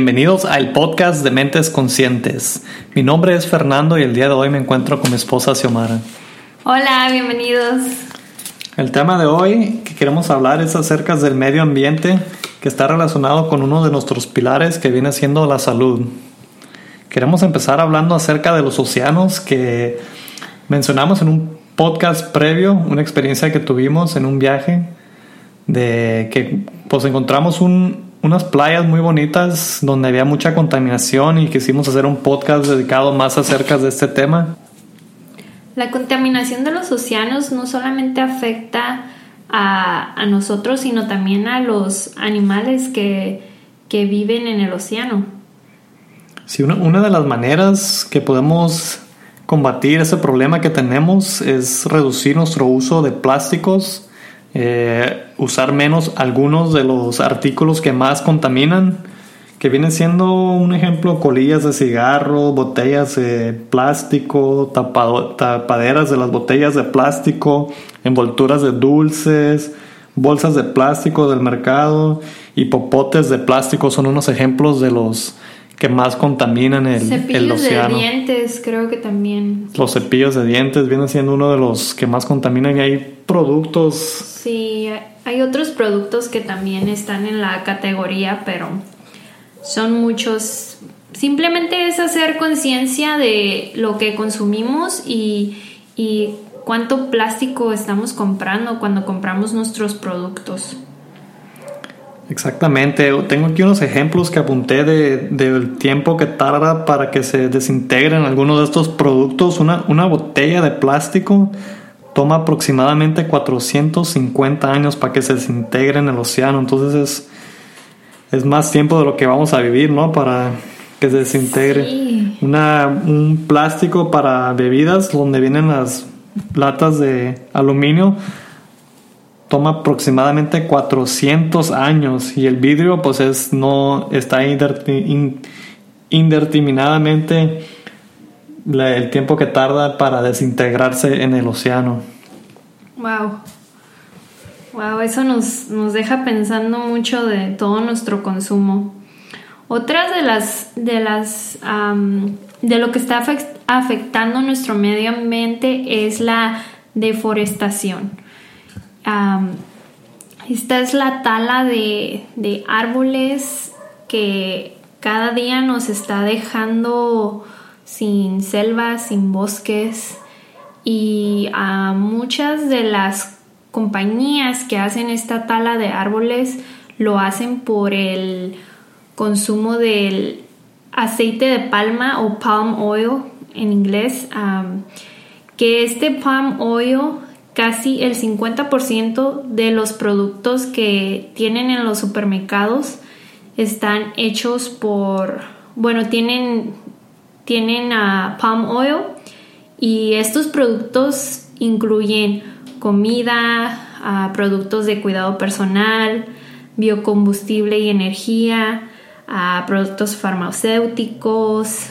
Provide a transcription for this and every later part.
Bienvenidos al podcast de Mentes Conscientes. Mi nombre es Fernando y el día de hoy me encuentro con mi esposa Xiomara. Hola, bienvenidos. El tema de hoy que queremos hablar es acerca del medio ambiente que está relacionado con uno de nuestros pilares que viene siendo la salud. Queremos empezar hablando acerca de los océanos que mencionamos en un podcast previo, una experiencia que tuvimos en un viaje de que pues encontramos unas playas muy bonitas donde había mucha contaminación y quisimos hacer un podcast dedicado más acerca de este tema. La contaminación de los océanos no solamente afecta a, a nosotros, sino también a los animales que, que viven en el océano. Sí, una, una de las maneras que podemos combatir ese problema que tenemos es reducir nuestro uso de plásticos eh, usar menos algunos de los artículos que más contaminan, que vienen siendo un ejemplo colillas de cigarro, botellas de plástico, tapaderas de las botellas de plástico, envolturas de dulces, bolsas de plástico del mercado y popotes de plástico son unos ejemplos de los que más contaminan el, cepillos de dientes, creo que también. Los cepillos de dientes vienen siendo uno de los que más contaminan y hay productos. Sí, hay otros productos que también están en la categoría, pero son muchos. Simplemente es hacer conciencia de lo que consumimos y, y cuánto plástico estamos comprando cuando compramos nuestros productos. Exactamente, tengo aquí unos ejemplos que apunté de, del tiempo que tarda para que se desintegren algunos de estos productos. Una, una botella de plástico toma aproximadamente 450 años para que se desintegre en el océano, entonces es, es más tiempo de lo que vamos a vivir, ¿no? Para que se desintegre. Una, un plástico para bebidas donde vienen las latas de aluminio toma aproximadamente 400 años y el vidrio pues es no está indeterminadamente el tiempo que tarda para desintegrarse en el océano. Wow. Wow, eso nos, nos deja pensando mucho de todo nuestro consumo. Otra de las de las de lo que está afectando nuestro medio ambiente es la deforestación esta es la tala de, árboles que cada día nos está dejando sin selvas, sin bosques. Y a muchas de las compañías que hacen esta tala de árboles lo hacen por el consumo del aceite de palma o palm oil en inglés, que este palm oil casi el 50% de los productos que tienen en los supermercados están hechos por, bueno, tienen, tienen a palm oil y estos productos incluyen comida, productos de cuidado personal, biocombustible y energía, productos farmacéuticos,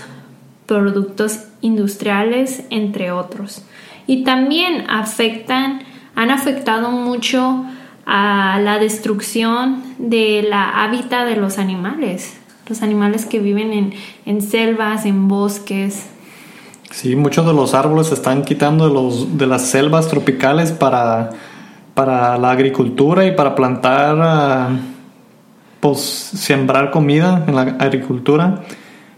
productos industriales, entre otros y también afectan, han afectado mucho a la destrucción de la hábitat de los animales, los animales que viven en, en selvas, en bosques. Sí, muchos de los árboles se están quitando de, los, de las selvas tropicales para, para la agricultura y para plantar, ah, pues sembrar comida en la agricultura.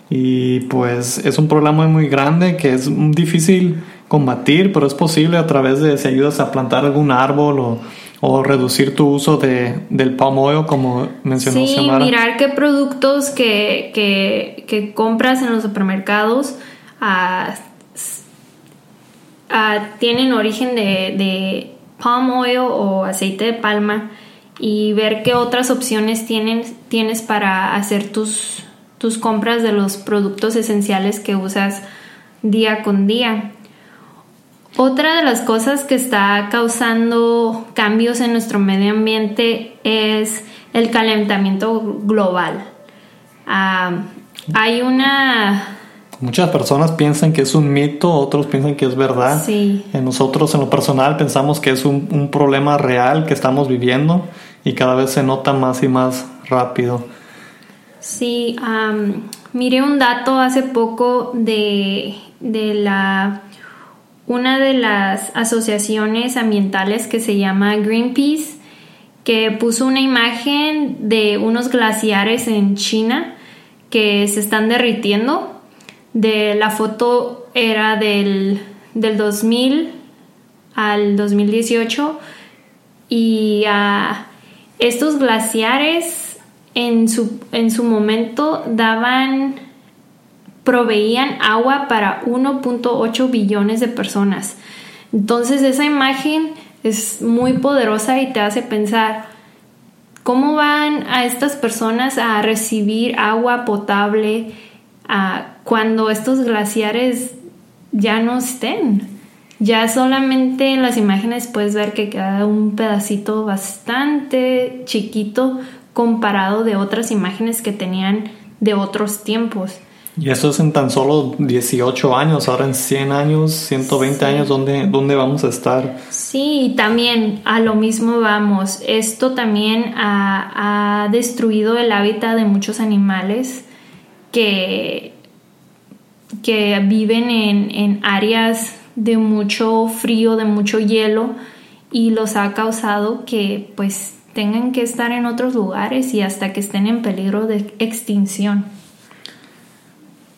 Y pues es un problema muy grande que es difícil combatir, pero es posible a través de si ayudas a plantar algún árbol o, reducir tu uso de, del palm oil, como mencionó sí, mirar qué productos que, que, compras en los supermercados ah, ah, tienen origen de, de palm oil o aceite de palma y ver qué otras opciones tienen, tienes para hacer tus, tus compras de los productos esenciales que usas día con día. Otra de las cosas que está causando cambios en nuestro medio ambiente es el calentamiento global. Hay una... Muchas personas piensan que es un mito, otros piensan que es verdad. Sí. En nosotros, en lo personal, pensamos que es un, un problema real que estamos viviendo y cada vez se nota más y más rápido. Sí, miré un dato hace poco de, de la una de las asociaciones ambientales que se llama Greenpeace, que puso una imagen de unos glaciares en China que se están derritiendo. De la foto era del, del 2000 al 2018 y a estos glaciares en su, en su momento daban proveían agua para 1.8 billones de personas. Entonces esa imagen es muy poderosa y te hace pensar cómo van a estas personas a recibir agua potable cuando estos glaciares ya no estén. Ya solamente en las imágenes puedes ver que queda un pedacito bastante chiquito comparado de otras imágenes que tenían de otros tiempos. Y eso es en tan solo 18 años, ahora en 100 años, 120 años, ¿dónde, ¿dónde vamos a estar? Sí, también a lo mismo vamos. Esto también ha, destruido el hábitat de muchos animales que, que viven en, en áreas de mucho frío, de mucho hielo y los ha causado que pues tengan que estar en otros lugares y hasta que estén en peligro de extinción.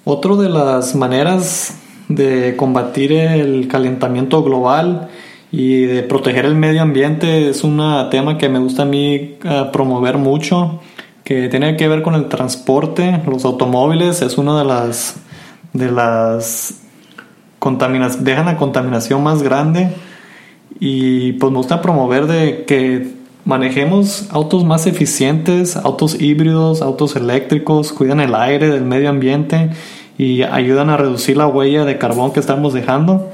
Otra de las maneras de combatir el calentamiento global y de proteger el medio ambiente es un tema que me gusta a mí eh, promover mucho, que tiene que ver con el transporte, los automóviles, es una de las de las dejan la contaminación más grande y pues me gusta promover de que manejemos autos más eficientes, autos híbridos, autos eléctricos, cuidan el aire del medio ambiente y ayudan a reducir la huella de carbón que estamos dejando.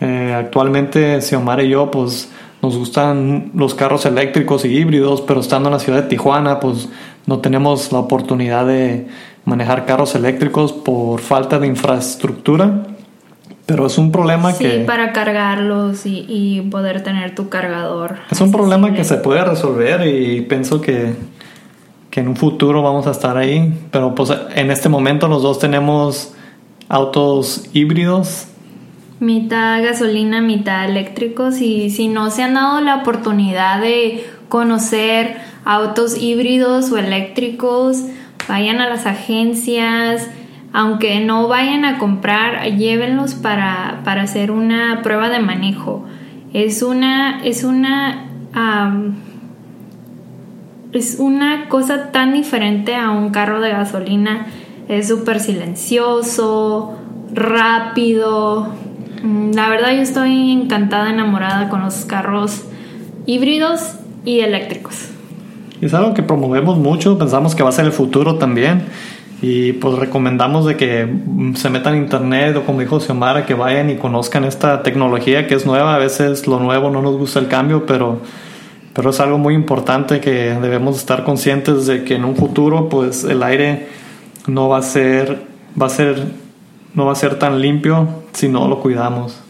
Eh, actualmente Xiomara y yo pues nos gustan los carros eléctricos y híbridos, pero estando en la ciudad de Tijuana pues no tenemos la oportunidad de manejar carros eléctricos por falta de infraestructura. Pero es un problema sí, que... para cargarlos y, y, poder tener tu cargador. Es un problema que se puede resolver y pienso que, que en un futuro vamos a estar ahí. Pero pues en este momento los dos tenemos autos híbridos. Mitad gasolina, mitad eléctricos. Y si no se han dado la oportunidad de conocer autos híbridos o eléctricos, vayan a las agencias aunque no vayan a comprar, llévenlos para, para hacer una prueba de manejo. Es una, es una, es una cosa tan diferente a un carro de gasolina. Es súper silencioso, rápido. Mm, la verdad yo estoy encantada, enamorada con los carros híbridos y eléctricos. Es algo que promovemos mucho, pensamos que va a ser el futuro también. Y pues recomendamos de que se metan en internet o como dijo Xiomara, que vayan y conozcan esta tecnología que es nueva. A veces lo nuevo no nos gusta el cambio, pero, pero es algo muy importante que debemos estar conscientes de que en un futuro pues el aire no va a ser, va a ser, no va a ser tan limpio si no lo cuidamos.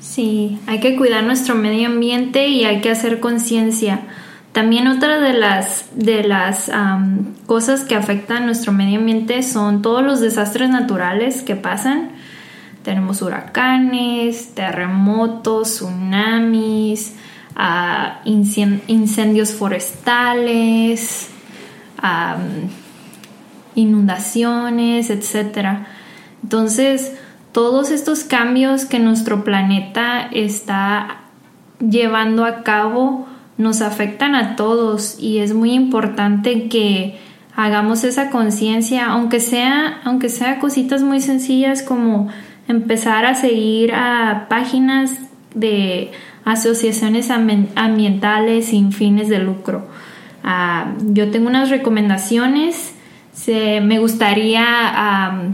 Sí, hay que cuidar nuestro medio ambiente y hay que hacer conciencia también otra de las, de las cosas que afectan nuestro medio ambiente son todos los desastres naturales que pasan. Tenemos huracanes, terremotos, tsunamis, ah, incendios forestales, inundaciones, etc. Entonces, todos estos cambios que nuestro planeta está llevando a cabo nos afectan a todos y es muy importante que hagamos esa conciencia, aunque sea, aunque sea cositas muy sencillas como empezar a seguir a páginas de asociaciones ambientales sin fines de lucro. Ah, yo tengo unas recomendaciones. me gustaría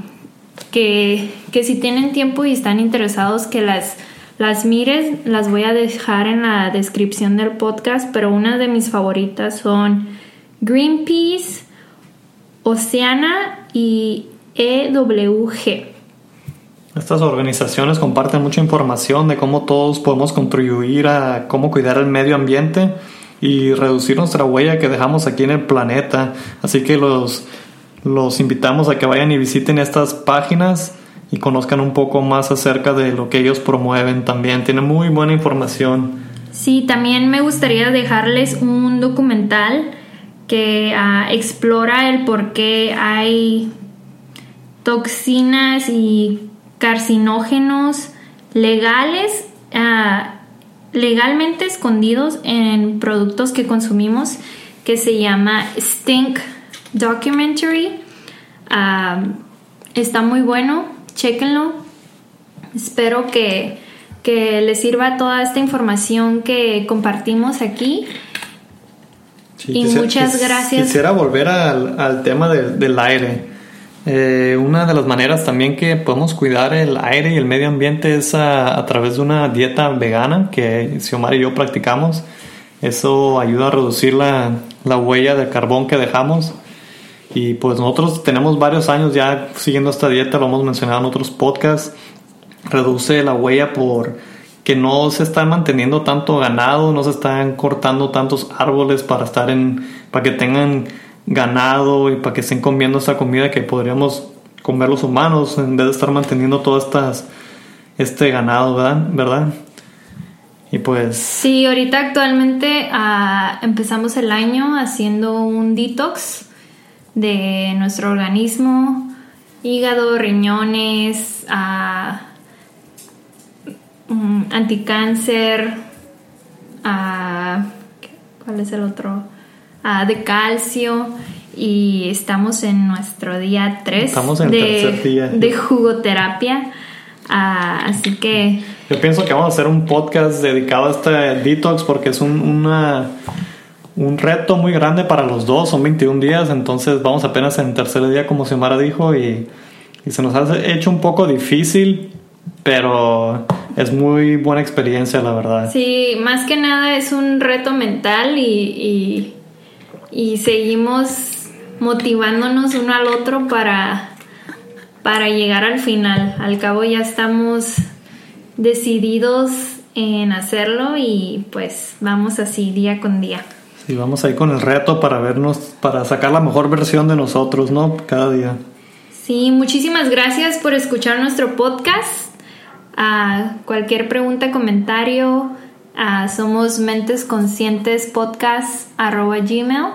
que, que si tienen tiempo y están interesados que las las mires, las voy a dejar en la descripción del podcast, pero una de mis favoritas son Greenpeace, Oceana y EWG. Estas organizaciones comparten mucha información de cómo todos podemos contribuir a cómo cuidar el medio ambiente y reducir nuestra huella que dejamos aquí en el planeta. Así que los los invitamos a que vayan y visiten estas páginas y conozcan un poco más acerca de lo que ellos promueven también. Tienen muy buena información. Sí, también me gustaría dejarles un documental que ah, explora el por qué hay toxinas y carcinógenos legales, ah, legalmente escondidos en productos que consumimos, que se llama Stink Documentary. Ah, está muy bueno, chequenlo. Espero que, que les sirva toda esta información que compartimos aquí. y muchas gracias. Quisiera volver al, tema del aire. Eh, una de las maneras también que podemos cuidar el aire y el medio ambiente es a, través de una dieta vegana que Xiomara y yo practicamos. Eso ayuda a reducir la, la huella de carbón que dejamos. Y pues nosotros tenemos varios años ya siguiendo esta dieta, lo hemos mencionado en otros podcasts. Reduce la huella por que no se está manteniendo tanto ganado, no se están cortando tantos árboles para estar en, para que tengan ganado y para que estén comiendo esta comida que podríamos comer los humanos en vez de estar manteniendo todo estas, este ganado, ¿verdad? ¿verdad? Y pues... Sí, ahorita actualmente ah, empezamos el año haciendo un detox de nuestro organismo, hígado, riñones, ah, mm, anticáncer, ah, ¿cuál es el otro? Ah, de calcio y estamos en nuestro día 3 de, de jugoterapia. así que... Yo pienso que vamos a hacer un podcast dedicado a este detox porque es un, una un reto muy grande para los dos, son 21 días, entonces vamos apenas en tercer día como Xiomara dijo y, se nos ha hecho un poco difícil, pero es muy buena experiencia la verdad. Sí, más que nada es un reto mental y, y, seguimos motivándonos uno al otro para, para llegar al final. Al cabo ya estamos decididos en hacerlo y pues vamos así día con día. Y vamos ahí con el reto para vernos, para sacar la mejor versión de nosotros, ¿no? Cada día. Sí, muchísimas gracias por escuchar nuestro podcast. A cualquier pregunta, comentario, somos mentes conscientes podcast arroba gmail.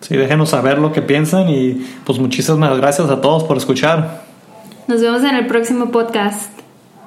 Sí, déjenos saber lo que piensan y pues muchísimas gracias a todos por escuchar. Nos vemos en el próximo podcast.